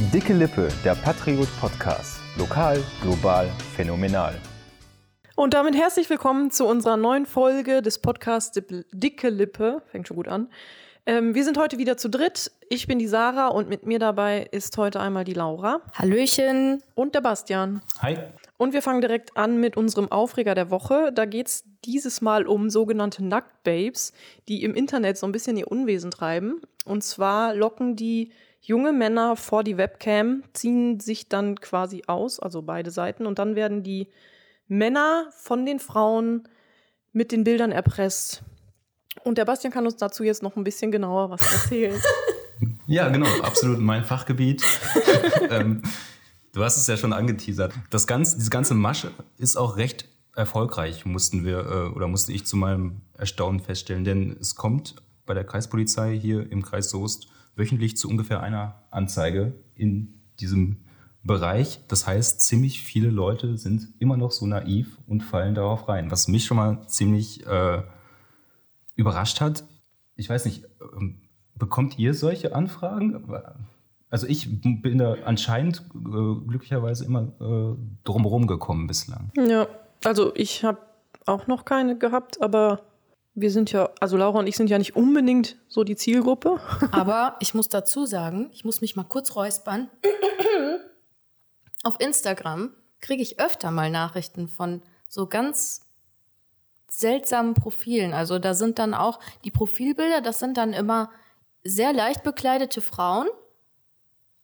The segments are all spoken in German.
Dicke Lippe, der Patriot Podcast. Lokal, global, phänomenal. Und damit herzlich willkommen zu unserer neuen Folge des Podcasts Dicke Lippe. Fängt schon gut an. Ähm, wir sind heute wieder zu dritt. Ich bin die Sarah und mit mir dabei ist heute einmal die Laura. Hallöchen. Und der Bastian. Hi. Und wir fangen direkt an mit unserem Aufreger der Woche. Da geht es dieses Mal um sogenannte Nacktbabes, die im Internet so ein bisschen ihr Unwesen treiben. Und zwar locken die junge Männer vor die Webcam, ziehen sich dann quasi aus, also beide Seiten, und dann werden die Männer von den Frauen mit den Bildern erpresst. Und der Bastian kann uns dazu jetzt noch ein bisschen genauer was erzählen. ja, genau, absolut mein Fachgebiet. ähm, du hast es ja schon angeteasert. Das ganze, diese ganze Masche ist auch recht erfolgreich, mussten wir äh, oder musste ich zu meinem Erstaunen feststellen, denn es kommt bei der Kreispolizei hier im Kreis Soest wöchentlich zu ungefähr einer Anzeige in diesem Bereich. Das heißt, ziemlich viele Leute sind immer noch so naiv und fallen darauf rein, was mich schon mal ziemlich äh, überrascht hat. Ich weiß nicht, ähm, bekommt ihr solche Anfragen? Also ich bin da anscheinend äh, glücklicherweise immer äh, drumherum gekommen bislang. Ja, also ich habe auch noch keine gehabt, aber wir sind ja, also Laura und ich sind ja nicht unbedingt so die Zielgruppe. Aber ich muss dazu sagen, ich muss mich mal kurz räuspern. Auf Instagram kriege ich öfter mal Nachrichten von so ganz seltsamen Profilen. Also da sind dann auch die Profilbilder, das sind dann immer sehr leicht bekleidete Frauen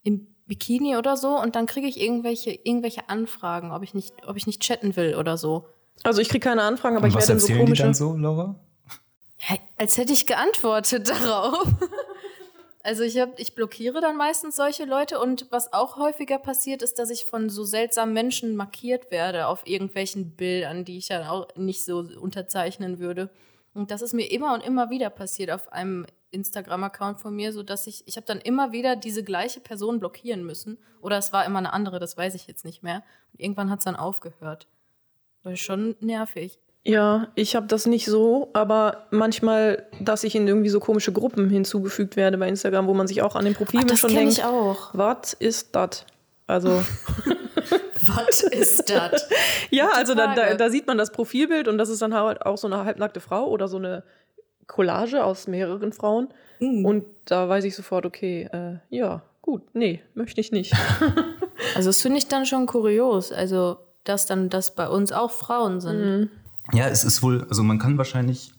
im Bikini oder so und dann kriege ich irgendwelche irgendwelche Anfragen, ob ich nicht ob ich nicht chatten will oder so. Also ich kriege keine Anfragen, aber und ich werde dann so komische die dann so, Laura? Als hätte ich geantwortet darauf. Also ich, hab, ich blockiere dann meistens solche Leute und was auch häufiger passiert, ist, dass ich von so seltsamen Menschen markiert werde auf irgendwelchen Bildern, die ich dann auch nicht so unterzeichnen würde. Und das ist mir immer und immer wieder passiert auf einem Instagram-Account von mir, sodass ich, ich habe dann immer wieder diese gleiche Person blockieren müssen. Oder es war immer eine andere, das weiß ich jetzt nicht mehr. Und irgendwann hat es dann aufgehört. Ist schon nervig. Ja, ich habe das nicht so, aber manchmal, dass ich in irgendwie so komische Gruppen hinzugefügt werde bei Instagram, wo man sich auch an den Profilen Ach, schon denkt, ich auch. was ist das? Also was ist das? ja, also da, da, da, sieht man das Profilbild und das ist dann halt auch so eine halbnackte Frau oder so eine Collage aus mehreren Frauen. Mhm. Und da weiß ich sofort, okay, äh, ja, gut, nee, möchte ich nicht. also das finde ich dann schon kurios, also dass dann das bei uns auch Frauen sind. Mhm. Ja, es ist wohl, also man kann wahrscheinlich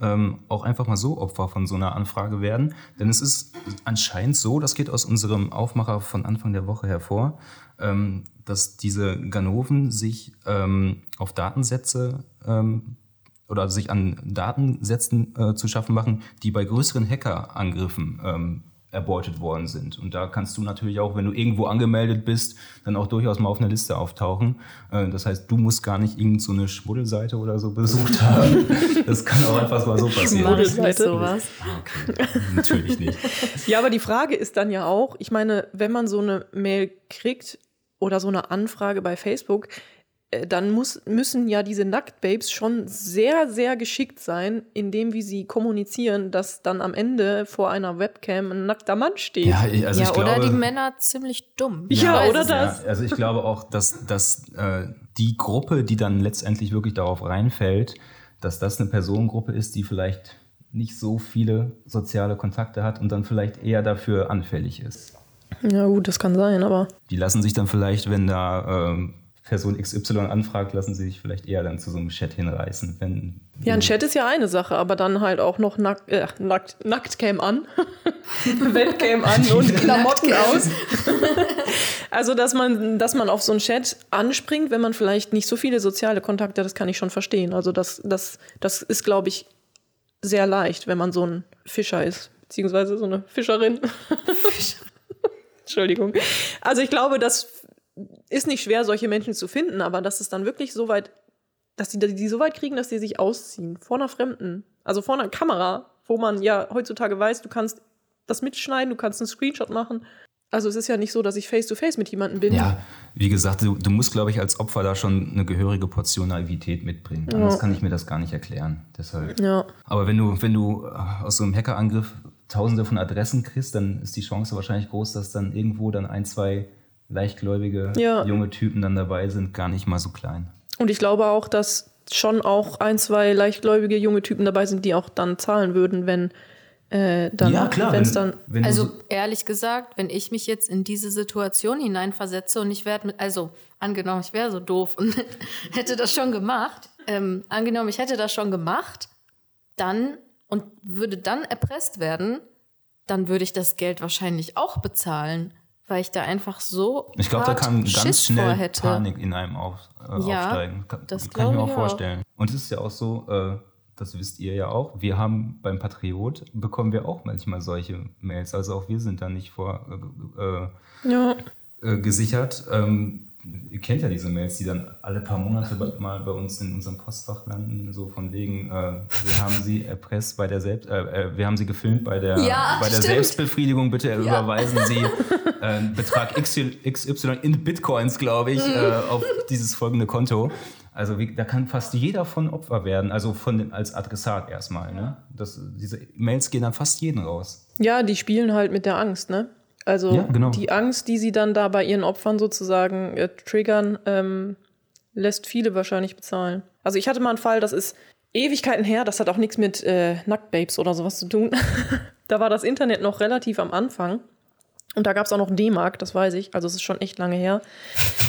ähm, auch einfach mal so Opfer von so einer Anfrage werden. Denn es ist anscheinend so, das geht aus unserem Aufmacher von Anfang der Woche hervor, ähm, dass diese Ganoven sich ähm, auf Datensätze ähm, oder sich an Datensätzen äh, zu schaffen machen, die bei größeren Hackerangriffen ähm, erbeutet worden sind. Und da kannst du natürlich auch, wenn du irgendwo angemeldet bist, dann auch durchaus mal auf einer Liste auftauchen. Äh, das heißt, du musst gar nicht irgend so eine Schmuddelseite oder so besucht haben. Das kann auch einfach mal so passieren. Schmuddelseite? sowas. Okay. Natürlich nicht. Ja, aber die Frage ist dann ja auch, ich meine, wenn man so eine Mail kriegt oder so eine Anfrage bei Facebook, dann muss, müssen ja diese Nacktbabes schon sehr, sehr geschickt sein, indem wie sie kommunizieren, dass dann am Ende vor einer Webcam ein nackter Mann steht. Ja, also ja ich oder glaube, die Männer ziemlich dumm. Ja, oder das. Ja, also ich glaube auch, dass, dass äh, die Gruppe, die dann letztendlich wirklich darauf reinfällt, dass das eine Personengruppe ist, die vielleicht nicht so viele soziale Kontakte hat und dann vielleicht eher dafür anfällig ist. Ja, gut, das kann sein, aber. Die lassen sich dann vielleicht, wenn da ähm, Person XY anfragt, lassen sie sich vielleicht eher dann zu so einem Chat hinreißen. Wenn, ja, ein Chat ist ja eine Sache, aber dann halt auch noch nack, äh, nackt, Nacktcam an, Webcam an und Klamotten aus. also, dass man, dass man auf so einen Chat anspringt, wenn man vielleicht nicht so viele soziale Kontakte hat, das kann ich schon verstehen. Also, das, das, das ist, glaube ich, sehr leicht, wenn man so ein Fischer ist, beziehungsweise so eine Fischerin. Entschuldigung. Also, ich glaube, dass ist nicht schwer, solche Menschen zu finden, aber dass es dann wirklich so weit, dass die, die so weit kriegen, dass die sich ausziehen. Vor einer Fremden. Also vor einer Kamera, wo man ja heutzutage weiß, du kannst das mitschneiden, du kannst einen Screenshot machen. Also es ist ja nicht so, dass ich face-to-face -face mit jemandem bin. Ja, wie gesagt, du, du musst, glaube ich, als Opfer da schon eine gehörige Portion Naivität mitbringen. Ja. Anders kann ich mir das gar nicht erklären. Deshalb. Ja. Aber wenn du, wenn du äh, aus so einem Hackerangriff tausende von Adressen kriegst, dann ist die Chance wahrscheinlich groß, dass dann irgendwo dann ein, zwei leichtgläubige Ja. junge Typen dann dabei sind, gar nicht mal so klein. Und ich glaube auch, dass schon auch ein, zwei leichtgläubige junge Typen dabei sind, die auch dann zahlen würden, wenn äh, dann, wenn es dann. wenn Also so- ehrlich gesagt, wenn ich mich jetzt in diese Situation hineinversetze und ich werde mit, also angenommen, ich wäre so doof und hätte das schon gemacht, ähm, angenommen, ich hätte das schon gemacht, dann und würde dann erpresst werden, dann würde ich das Geld wahrscheinlich auch bezahlen, weil ich da einfach so Ich glaube, da kann ganz Schiss schnell hätte. Panik in einem auf, äh, Ja, aufsteigen. Kann, das kann ich mir auch vorstellen. Und es ist ja auch so, äh, das wisst ihr ja auch, wir haben beim Patriot, bekommen wir auch manchmal solche Mails. Also auch wir sind da nicht vor äh, äh, Ja. äh, gesichert. Ähm, ihr kennt ja diese Mails, die dann alle paar Monate bei- mal bei uns in unserem Postfach landen, so von wegen, äh, wir haben sie erpresst bei der Selbst, äh, äh, wir haben sie gefilmt bei der, Ja, bei der stimmt. Selbstbefriedigung, bitte überweisen Sie äh, einen Betrag XY, in Bitcoins, glaube ich, äh, auf dieses folgende Konto. Also wie, da kann fast jeder von Opfer werden, also von den, als Adressat erstmal. Ne? Das, diese Mails gehen dann fast jeden raus. Ja, die spielen halt mit der Angst, ne? Also Ja, genau. die Angst, die sie dann da bei ihren Opfern sozusagen äh, triggern, ähm, lässt viele wahrscheinlich bezahlen. Also ich hatte mal einen Fall, das ist Ewigkeiten her, das hat auch nichts mit äh, Nacktbabes oder sowas zu tun. da war das Internet noch relativ am Anfang. Und da gab es auch noch D-Mark, das weiß ich. Also es ist schon echt lange her.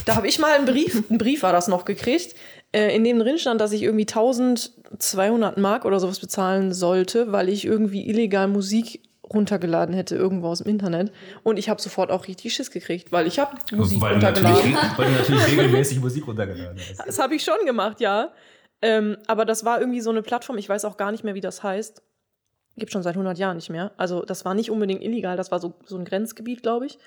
Da habe ich mal einen Brief, einen Brief war das noch gekriegt, äh, in dem drin stand, dass ich irgendwie 1200 Mark oder sowas bezahlen sollte, weil ich irgendwie illegal Musik runtergeladen hätte irgendwo aus dem Internet. Und ich habe sofort auch richtig Schiss gekriegt, weil ich habe Musik weil, runtergeladen. weil du natürlich regelmäßig Musik runtergeladen hast. Das habe ich schon gemacht, ja. Ähm, aber das war irgendwie so eine Plattform, ich weiß auch gar nicht mehr, wie das heißt. Gibt schon seit 100 Jahren nicht mehr. Also das war nicht unbedingt illegal, das war so, so ein Grenzgebiet, glaube ich.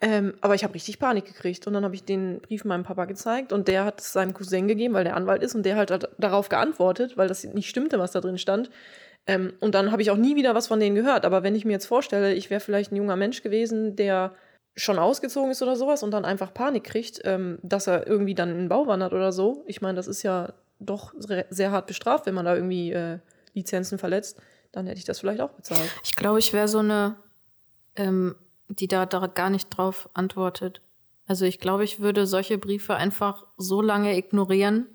Ähm, aber ich habe richtig Panik gekriegt. Und dann habe ich den Brief meinem Papa gezeigt und der hat es seinem Cousin gegeben, weil der Anwalt ist. Und der hat halt darauf geantwortet, weil das nicht stimmte, was da drin stand. Ähm, und dann habe ich auch nie wieder was von denen gehört. Aber wenn ich mir jetzt vorstelle, ich wäre vielleicht ein junger Mensch gewesen, der schon ausgezogen ist oder sowas und dann einfach Panik kriegt, ähm, dass er irgendwie dann in den Bau wandert oder so. Ich meine, das ist ja doch sehr hart bestraft, wenn man da irgendwie äh, Lizenzen verletzt. Dann hätte ich das vielleicht auch bezahlt. Ich glaube, ich wäre so eine, ähm, die da, da gar nicht drauf antwortet. Also ich glaube, ich würde solche Briefe einfach so lange ignorieren,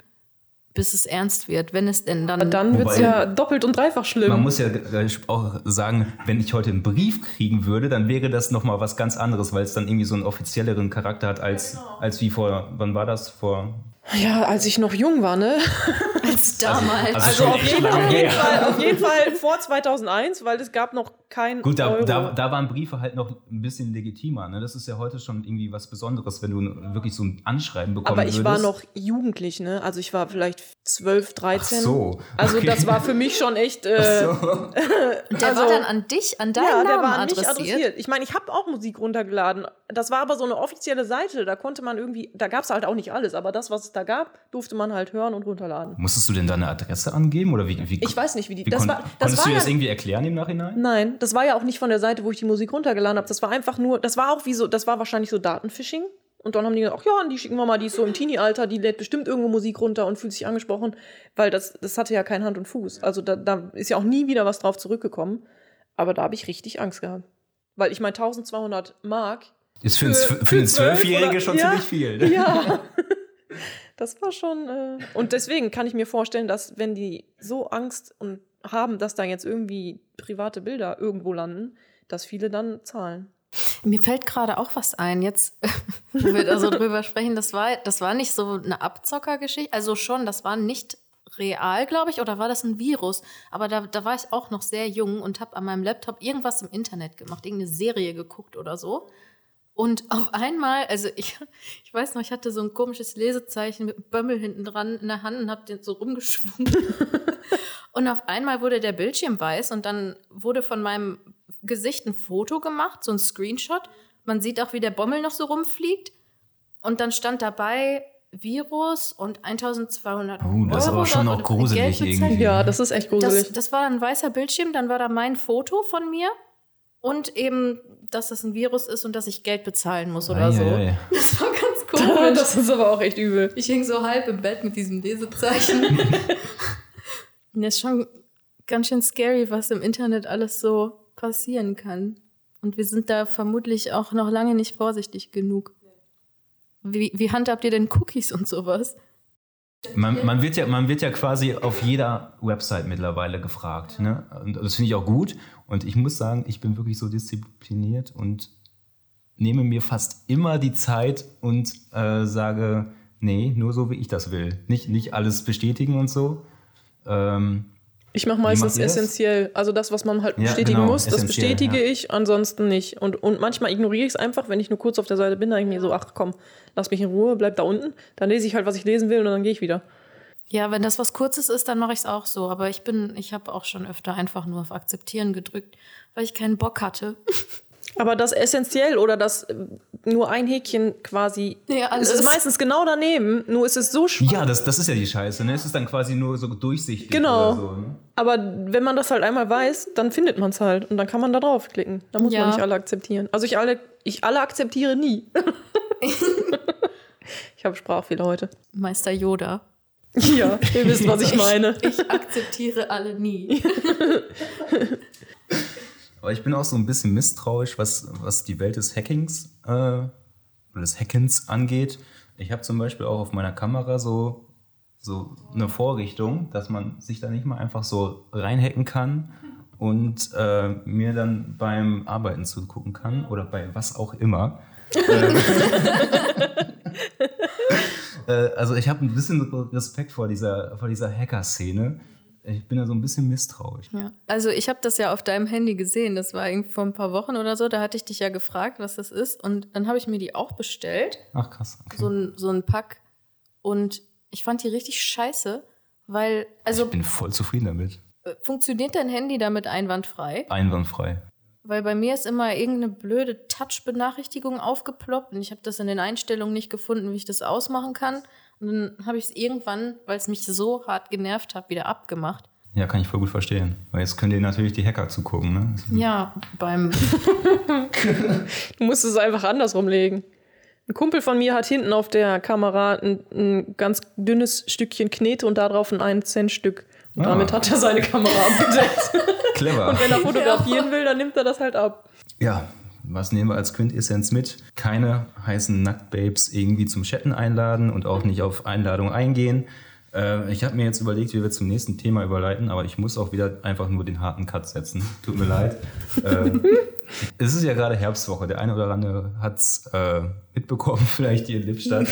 bis es ernst wird, wenn es denn dann. Aber dann wird es ja doppelt und dreifach schlimm. Man muss ja auch sagen, wenn ich heute einen Brief kriegen würde, dann wäre das nochmal was ganz anderes, weil es dann irgendwie so einen offizielleren Charakter hat als, als wie vor, wann war das? Vor. ja, als ich noch jung war, ne? als damals. also Also schon auf jeden. Fall, auf jeden Fall vor 2001, weil es gab noch kein Gut, da, Euro. da, da waren Briefe halt noch ein bisschen legitimer. Ne? Das ist ja heute schon irgendwie was Besonderes, wenn du wirklich so ein Anschreiben bekommen Aber ich würdest. war noch jugendlich, ne? Also ich war vielleicht 12, 13. Ach so, Also okay. das war für mich schon echt. Äh, der also- war dann an dich, an deinen ja, der Namen war nicht adressiert. adressiert. Ich meine, ich habe auch Musik runtergeladen. Das war aber so eine offizielle Seite. Da konnte man irgendwie, da gab es halt auch nicht alles, aber das, was es da gab, durfte man halt hören und runterladen. Musstest du denn deine Adresse angeben? Oder wie, wie, Ich weiß nicht, wie die. wie Das kon- war, das konntest war du das irgendwie erklären im Nachhinein? Nein, das war ja auch nicht von der Seite, wo ich die Musik runtergeladen habe. Das war einfach nur, das war auch wie so, das war wahrscheinlich so Datenphishing. Und dann haben die gesagt, ach ja, die schicken wir mal, die ist so im Teenie-Alter, die lädt bestimmt irgendwo Musik runter und fühlt sich angesprochen, weil das, das hatte ja kein Hand und Fuß. Also da, da ist ja auch nie wieder was drauf zurückgekommen. Aber da habe ich richtig Angst gehabt. Weil ich meine, 1200 Mark. Ist für, einen Für- für einen zwölf Zwölfjährigen schon ja, ziemlich viel. Ne? Ja. Das war schon. Äh und deswegen kann ich mir vorstellen, dass wenn die so Angst und haben, dass da jetzt irgendwie private Bilder irgendwo landen, dass viele dann zahlen. Mir fällt gerade auch was ein, jetzt, wo wir da so drüber sprechen, das war, das war nicht so eine Abzockergeschichte, also schon, das war nicht real, glaube ich, oder war das ein Virus? Aber da, da war ich auch noch sehr jung und habe an meinem Laptop irgendwas im Internet gemacht, irgendeine Serie geguckt oder so. Und auf einmal, also ich, ich weiß noch, ich hatte so ein komisches Lesezeichen mit einem Bömmel hinten dran in der Hand und habe den so rumgeschwungen. und auf einmal wurde der Bildschirm weiß und dann wurde von meinem Gesicht ein Foto gemacht, so ein Screenshot. Man sieht auch, wie der Bommel noch so rumfliegt. Und dann stand dabei Virus und 1200 Oh, das ist Euro aber schon auch gruselig irgendwie. Ja, das ist echt gruselig. Das, das war ein weißer Bildschirm, dann war da mein Foto von mir und eben, dass das ein Virus ist und dass ich Geld bezahlen muss oder so. Eieiei. Das war ganz komisch. das ist aber auch echt übel. Ich hing so halb im Bett mit diesem Lesezeichen. Das ist schon ganz schön scary, was im Internet alles so passieren kann. Und wir sind da vermutlich auch noch lange nicht vorsichtig genug. Wie, wie handhabt ihr denn Cookies und sowas? Man, man, wird ja, man wird ja quasi auf jeder Website mittlerweile gefragt. Ne? Und das finde ich auch gut. Und ich muss sagen, ich bin wirklich so diszipliniert und nehme mir fast immer die Zeit und äh, sage, nee, nur so wie ich das will. Nicht, nicht alles bestätigen und so. Ähm, Ich mache meistens ihr das? essentiell. Also das, was man halt Ja, bestätigen genau, muss, das essentiell, bestätige ja. ich, ansonsten nicht. Und, und manchmal ignoriere ich es einfach, wenn ich nur kurz auf der Seite bin, dann denke ich mir so, ach komm, lass mich in Ruhe, bleib da unten. Dann lese ich halt, was ich lesen will und dann gehe ich wieder. Ja, wenn das was Kurzes ist, dann mache ich es auch so. Aber ich bin, ich habe auch schon öfter einfach nur auf Akzeptieren gedrückt, weil ich keinen Bock hatte. Aber das essentiell oder das äh, nur ein Häkchen quasi, Ja, alles. es ist meistens genau daneben, nur ist es so schwach. ja, das, das ist ja die Scheiße. Ne? Es ist dann quasi nur so durchsichtig Genau. oder so. Ne? Aber wenn man das halt einmal weiß, dann findet man es halt und dann kann man da draufklicken. Da muss Ja. man nicht alle akzeptieren. Also ich alle, ich alle akzeptiere nie. ich habe Sprachfehler heute. Meister Yoda. Ja, ihr wisst, was ich meine. Ich akzeptiere alle nie. Aber ich bin auch so ein bisschen misstrauisch, was, was die Welt des Hackings äh, oder des Hackens angeht. Ich habe zum Beispiel auch auf meiner Kamera so, so eine Vorrichtung, dass man sich da nicht mal einfach so reinhacken kann und äh, mir dann beim Arbeiten zugucken kann oder bei was auch immer. Ähm, äh, also ich habe ein bisschen Respekt vor dieser, vor dieser Hacker-Szene. Ich bin da so ein bisschen misstrauisch. Ja. Also ich habe das ja auf deinem Handy gesehen. Das war irgendwie vor ein paar Wochen oder so. Da hatte ich dich ja gefragt, was das ist. Und dann habe ich mir die auch bestellt. Ach krass. Okay. So ein, so ein Pack. Und ich fand die richtig scheiße, weil, also ich bin voll zufrieden damit. äh, funktioniert dein Handy damit einwandfrei? Einwandfrei. Weil bei mir ist immer irgendeine blöde Touch-Benachrichtigung aufgeploppt und ich habe das in den Einstellungen nicht gefunden, wie ich das ausmachen kann. Und dann habe ich es irgendwann, weil es mich so hart genervt hat, wieder abgemacht. Ja, kann ich voll gut verstehen. Weil jetzt können dir natürlich die Hacker zugucken, ne? Ja, beim Du musst es einfach andersrum legen. Ein Kumpel von mir hat hinten auf der Kamera ein, ein ganz dünnes Stückchen Knete und darauf ein 1-Cent-Stück. Und Ah. damit hat er seine Kamera abgedeckt. Clever. Und wenn er fotografieren will, dann nimmt er das halt ab. Ja, was nehmen wir als Quintessenz mit? Keine heißen Nacktbabes irgendwie zum Chatten einladen und auch nicht auf Einladung eingehen. Äh, ich habe mir jetzt überlegt, wie wir zum nächsten Thema überleiten, aber ich muss auch wieder einfach nur den harten Cut setzen. Tut mir leid. äh, es ist ja gerade Herbstwoche. Der eine oder andere hat es äh, mitbekommen, vielleicht hier in Lippstadt.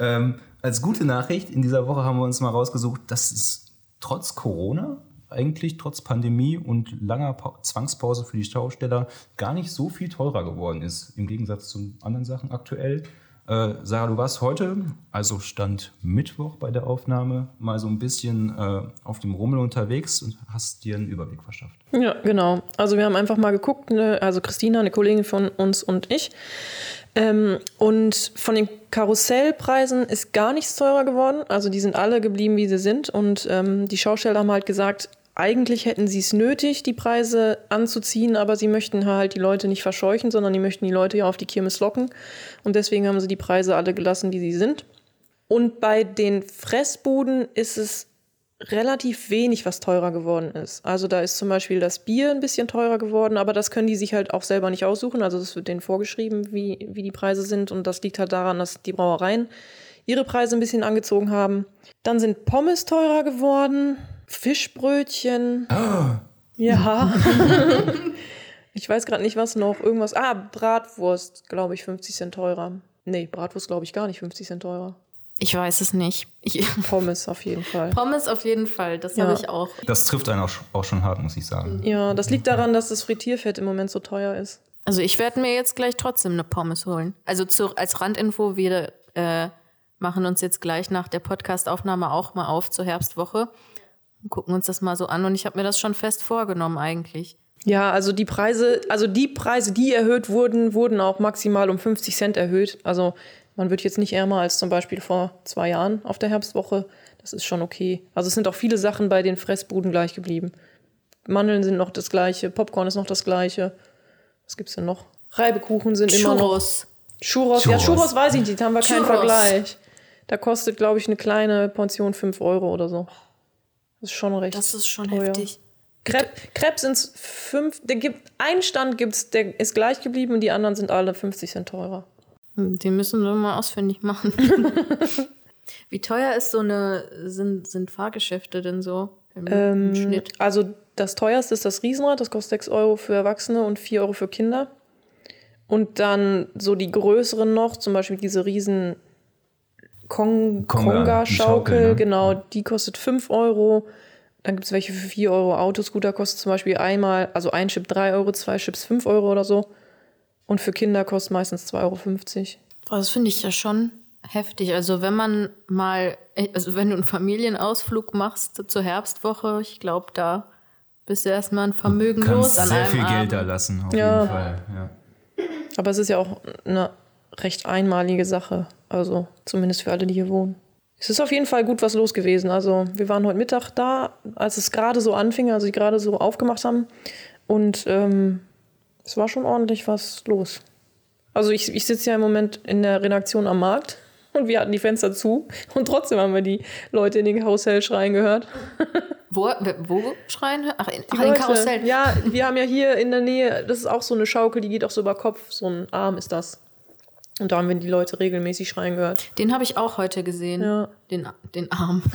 ähm, als gute Nachricht in dieser Woche haben wir uns mal rausgesucht, dass es trotz Corona, eigentlich trotz Pandemie und langer pa Zwangspause für die Schausteller gar nicht so viel teurer geworden ist, im Gegensatz zu anderen Sachen aktuell. Äh, Sarah, du warst heute, also Stand Mittwoch bei der Aufnahme, mal so ein bisschen äh, auf dem Rummel unterwegs und hast dir einen Überblick verschafft. Ja, genau. Also wir haben einfach mal geguckt, ne, also Christina, eine Kollegin von uns und ich. Ähm, und von den Karussellpreisen ist gar nichts teurer geworden. Also die sind alle geblieben, wie sie sind. Und ähm, die Schausteller haben halt gesagt, eigentlich hätten sie es nötig, die Preise anzuziehen, aber sie möchten halt die Leute nicht verscheuchen, sondern die möchten die Leute ja auf die Kirmes locken. Und deswegen haben sie die Preise alle gelassen, wie sie sind. Und bei den Fressbuden ist es relativ wenig, was teurer geworden ist. Also da ist zum Beispiel das Bier ein bisschen teurer geworden, aber das können die sich halt auch selber nicht aussuchen. Also es wird denen vorgeschrieben, wie, wie die Preise sind. Und das liegt halt daran, dass die Brauereien ihre Preise ein bisschen angezogen haben. Dann sind Pommes teurer geworden, Fischbrötchen. Ja. ich weiß gerade nicht, was noch. Irgendwas. Ah, Bratwurst, glaube ich, 50 Cent teurer. Nee, Bratwurst glaube ich gar nicht 50 Cent teurer. Ich weiß es nicht. Ich, Pommes auf jeden Fall. Pommes auf jeden Fall, das Ja. habe ich auch. Das trifft einen auch, auch schon hart, muss ich sagen. Ja, das liegt daran, dass das Frittierfett im Moment so teuer ist. Also ich werde mir jetzt gleich trotzdem eine Pommes holen. Also zu, als Randinfo, wir äh, machen uns jetzt gleich nach der Podcastaufnahme auch mal auf zur Herbstwoche und gucken uns das mal so an. Und ich habe mir das schon fest vorgenommen eigentlich. Ja, also die Preise, also die Preise, die erhöht wurden, wurden auch maximal um 50 Cent erhöht. Also man wird jetzt nicht ärmer als zum Beispiel vor zwei Jahren auf der Herbstwoche. Das ist schon okay. Also es sind auch viele Sachen bei den Fressbuden gleich geblieben. Mandeln sind noch das gleiche, Popcorn ist noch das gleiche. Was gibt's denn noch? Reibekuchen sind immer noch. Churros. Churros. Ja, Churros. Churros weiß ich nicht, da haben wir keinen Churros. Vergleich. Da kostet, glaube ich, eine kleine Portion 5 Euro oder so. Das ist schon recht. Das ist schon teuer. heftig. Crepe, Crepe sind fünf. Der gibt, ein Stand gibt's, der ist gleich geblieben und die anderen sind alle 50 Cent teurer. Hm, Den müssen wir mal ausfindig machen. Wie teuer ist so eine, sind, sind Fahrgeschäfte denn so im, im Schnitt? Also das teuerste ist das Riesenrad, das kostet 6 Euro für Erwachsene und 4 Euro für Kinder. Und dann so die größeren noch, zum Beispiel diese riesen Kong Konga-Schaukel, Schaukel, ne? genau, die kostet 5 Euro. Dann gibt es welche für 4 Euro. Autoscooter kostet zum Beispiel einmal, also ein Chip 3 Euro, zwei Chips 5 Euro oder so. Und für Kinder kostet meistens 2,50 Euro. Boah, Das finde ich ja schon heftig. Also wenn man mal, also wenn du einen Familienausflug machst zur Herbstwoche, ich glaube, da bist du erstmal ein Vermögen Kannst los an sehr einem viel Abend. Geld da lassen, auf Ja. jeden Fall. Ja. Aber es ist ja auch eine recht einmalige Sache. Also zumindest für alle, die hier wohnen. Es ist auf jeden Fall gut was los gewesen. Also wir waren heute Mittag da, als es gerade so anfing, also sie gerade so aufgemacht haben. Und ähm, es war schon ordentlich was los. Also ich, ich sitze ja im Moment in der Redaktion am Markt und wir hatten die Fenster zu und trotzdem haben wir die Leute in den Karussell schreien gehört. Wo, wo schreien? Ach, in, ach, in Karussell. Ja, wir haben ja hier in der Nähe, das ist auch so eine Schaukel, die geht auch so über Kopf, so ein Arm ist das. Und da haben wir die Leute regelmäßig schreien gehört. Den habe ich auch heute gesehen. Ja. Den, den Arm.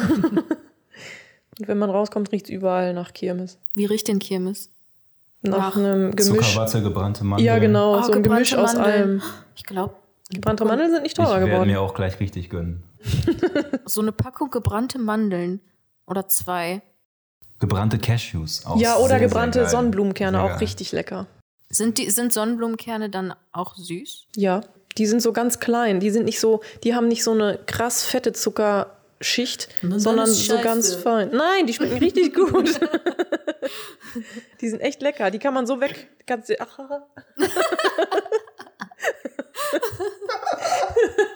Und wenn man rauskommt, riecht es überall nach Kirmes. Wie riecht denn Kirmes? Nach Ach. einem Gemisch. Zuckerwatte, gebrannte Mandeln. Ja, genau, Oh, so ein Gemisch gebrannte aus Mandeln. allem. Ich glaube, Gebrannte Mandeln sind nicht Ich teurer werde geworden. mir auch gleich richtig gönnen. so eine Packung gebrannte Mandeln. Oder zwei. Gebrannte Cashews. Auch Ja, oder sehr, sehr gebrannte geil. Sonnenblumenkerne, Sehr auch richtig lecker. Sind, die, sind Sonnenblumenkerne dann auch süß? Ja, die sind so ganz klein. Die sind nicht so, die haben nicht so eine krass fette Zuckerschicht, sondern so ganz fein. Nein, die schmecken richtig gut. die sind echt lecker. Die kann man so weg. Kannst ach,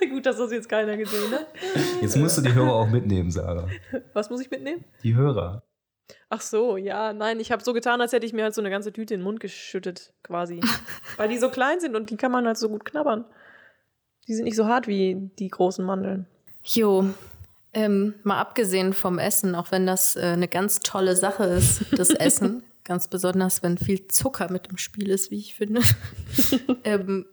gut, dass das jetzt keiner gesehen hat. Jetzt musst du die Hörer auch mitnehmen, Sarah. Was muss ich mitnehmen? Die Hörer. Ach so, ja, nein, ich habe so getan, als hätte ich mir halt so eine ganze Tüte in den Mund geschüttet, quasi. Weil die so klein sind und die kann man halt so gut knabbern. Die sind nicht so hart wie die großen Mandeln. Jo, ähm, mal abgesehen vom Essen, auch wenn das äh, eine ganz tolle Sache ist, das Essen, ganz besonders, wenn viel Zucker mit im Spiel ist, wie ich finde, ähm,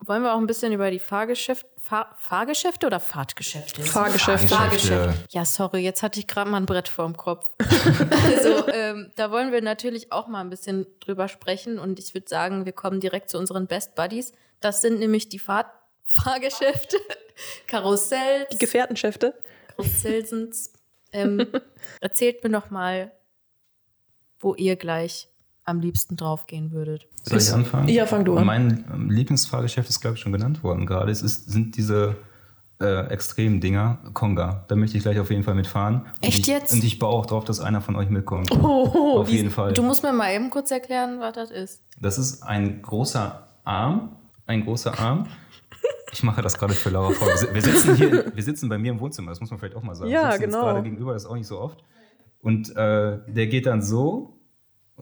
wollen wir auch ein bisschen über die Fahrgeschäft, Fahr, Fahrgeschäfte oder Fahrtgeschäfte? Fahrgeschäfte. Fahrgeschäfte. Ja, sorry, jetzt hatte ich gerade mal ein Brett vorm Kopf. also, ähm, da wollen wir natürlich auch mal ein bisschen drüber sprechen und ich würde sagen, wir kommen direkt zu unseren Best Buddies. Das sind nämlich die Fahr Fahrgeschäfte, Karussells, Die Gefährtenschäfte. Karussellsens. Ähm, erzählt mir noch mal, wo ihr gleich am liebsten draufgehen würdet. Soll ich anfangen? Ja, fang du an. Mein ähm, Lieblingsfahrgeschäft ist, glaube ich, schon genannt worden gerade. Es ist, sind diese äh, extremen Dinger, Konga. Da möchte ich gleich auf jeden Fall mitfahren. Und Echt ich, jetzt? Und ich baue auch drauf, dass einer von euch mitkommt. Oh, auf jeden Fall. Du musst mir mal eben kurz erklären, was das ist. Das ist ein großer Arm. Ein großer Arm. Ich mache das gerade für Laura vor. Wir si- Wir sitzen, hier, wir sitzen bei mir im Wohnzimmer, das muss man vielleicht auch mal sagen. Ja, wir sitzen genau. Gerade gegenüber, das ist auch nicht so oft. Und äh, der geht dann so.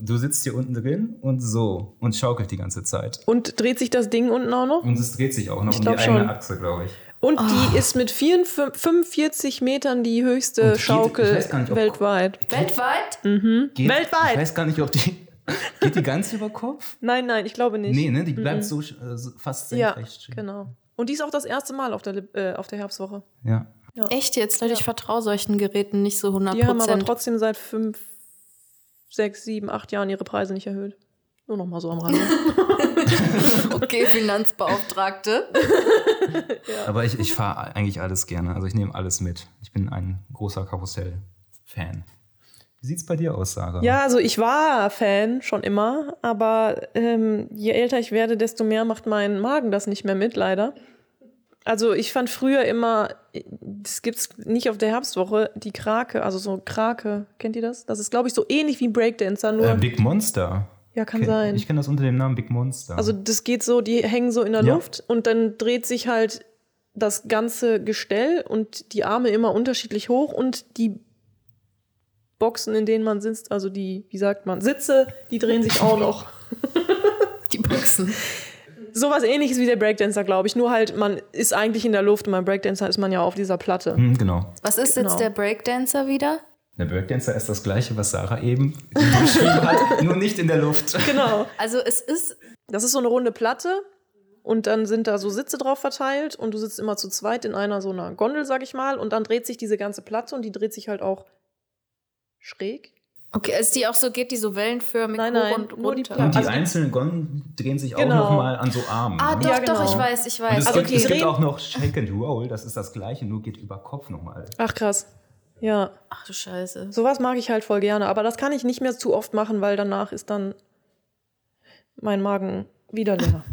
Du sitzt hier unten drin und so und schaukelt die ganze Zeit. Und dreht sich das Ding unten auch noch? Und es dreht sich auch noch Ich um die glaub eigene schon. Achse, glaube ich. Und Ah. die ist mit 44, 45 Metern die höchste geht- Schaukel nicht, weltweit. Weltweit? Geht, Weltweit. Ich weiß gar nicht, ob die. Geht die ganz über Kopf? Nein, nein, ich glaube nicht. Nee, ne? Die bleibt so, äh, so fast ja, senkrecht stehen. genau. Und die ist auch das erste Mal auf der, äh, auf der Herbstwoche. Ja. Echt jetzt? Leute, ich vertraue solchen Geräten nicht so 100 Die haben aber trotzdem seit fünf, sechs, sieben, acht Jahren ihre Preise nicht erhöht. Nur noch mal so am Rande. Okay, Finanzbeauftragte. Aber ich, ich fahre eigentlich alles gerne. Also ich nehme alles mit. Ich bin ein großer Karussell-Fan. Wie sieht's bei dir aus, Sarah? ja, also ich war Fan schon immer, aber ähm, je älter ich werde, desto mehr macht mein Magen das nicht mehr mit, leider. Also ich fand früher immer, das gibt's nicht auf der Herbstwoche, die Krake, also so Krake, kennt ihr das? Das ist, glaube ich, so ähnlich wie Breakdancer, nur, Äh, Big Monster. ja, kann Kenn- sein. Ich kenne das unter dem Namen Big Monster. Also das geht so, die hängen so in der Ja. Luft und dann dreht sich halt das ganze Gestell und die Arme immer unterschiedlich hoch und die Boxen, in denen man sitzt, also die, wie sagt man, Sitze, die drehen sich auch noch. Die Boxen. Sowas ähnliches wie der Breakdancer, glaube ich. Nur halt, man ist eigentlich in der Luft und beim Breakdancer ist man ja auf dieser Platte. hm, genau. Was ist Genau. jetzt der Breakdancer wieder? Der Breakdancer ist das gleiche, was Sarah eben beschrieben hat, nur nicht in der Luft. Genau. Also es ist, Das ist so eine runde Platte und dann sind da so Sitze drauf verteilt und du sitzt immer zu zweit in einer so einer Gondel, sag ich mal, und dann dreht sich diese ganze Platte und die dreht sich halt auch schräg. okay, ist die auch so, geht die so wellenförmig Nein, hoch nein, und nur die runter? Und die Also- einzelnen Gongen drehen sich auch Genau. nochmal an so Armen. Ah, ne? doch, Ja, doch, genau. ich weiß, ich Und weiß. es, Also gibt, die es gibt auch noch Shake and Roll, das ist das gleiche, nur geht über Kopf nochmal. Ach krass. Ja, Ach du Scheiße. sowas mag ich halt voll gerne, aber das kann ich nicht mehr zu oft machen, weil danach ist dann mein Magen wieder leer.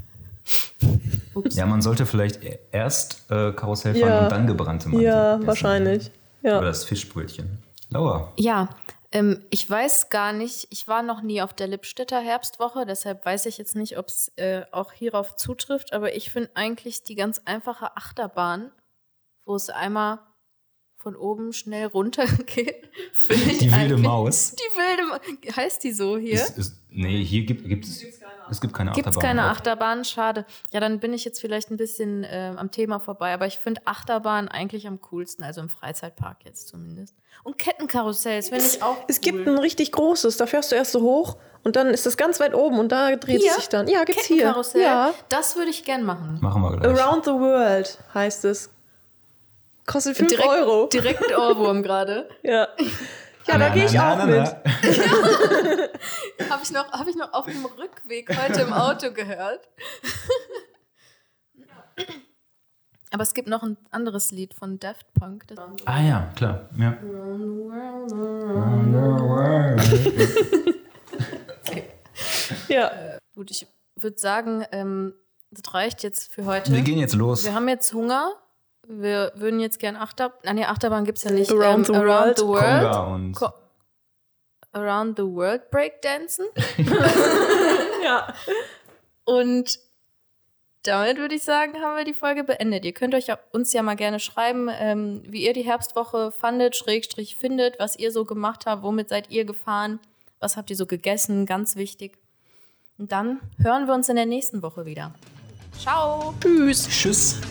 Ja, man sollte vielleicht e- erst äh, Karussell fahren Ja. und dann gebrannte Mantel. ja, essen. wahrscheinlich. Oder Ja. das Fischbrötchen. Laura, Ja, ähm, ich weiß gar nicht, ich war noch nie auf der Lippstädter Herbstwoche, deshalb weiß ich jetzt nicht, ob es äh, auch hierauf zutrifft, aber ich finde eigentlich die ganz einfache Achterbahn, wo es einmal von oben schnell runter geht. find ich die wilde Maus. Die wilde Maus. Heißt die so hier? Ist, ist, nee, hier gibt, gibt es, es gibt keine Gibt es Achterbahn. keine Auch- Achterbahn? Schade. Ja, dann bin ich jetzt vielleicht ein bisschen äh, am Thema vorbei, aber ich finde Achterbahn eigentlich am coolsten, also im Freizeitpark jetzt zumindest. Und Kettenkarussells finde ich auch Es cool. gibt ein richtig großes, da fährst du erst so hoch und dann ist das ganz weit oben und da dreht Hier? es sich dann. Ja, gibt's hier. Kettenkarussell. Ja. Das würde ich gern machen. Machen wir gleich. Around the World heißt es. Kostet 5 direkt, Euro. Direkt ein Ohrwurm gerade. Ja. Ja, da gehe ich Na, auch na, mit. na. Habe ich, noch- hab ich noch auf dem Rückweg heute im Auto gehört. Aber es gibt noch ein anderes Lied von Daft Punk. Das Ah ja, klar. Ja. Ja. Gut, ich würde sagen, ähm, das reicht jetzt für heute. Wir gehen jetzt los. Wir haben jetzt Hunger. Wir würden jetzt gern Achterbahn. Ah, nee, Achterbahn gibt es ja nicht. Around the Around World. the World. Konga und Ko Around the World Breakdancen. Ja. Und damit würde ich sagen, haben wir die Folge beendet. Ihr könnt euch ja, uns ja mal gerne schreiben, ähm, wie ihr die Herbstwoche fandet, Schrägstrich findet, was ihr so gemacht habt, womit seid ihr gefahren, was habt ihr so gegessen, ganz wichtig. Und dann hören wir uns in der nächsten Woche wieder. Ciao! Tschüss. Tschüss.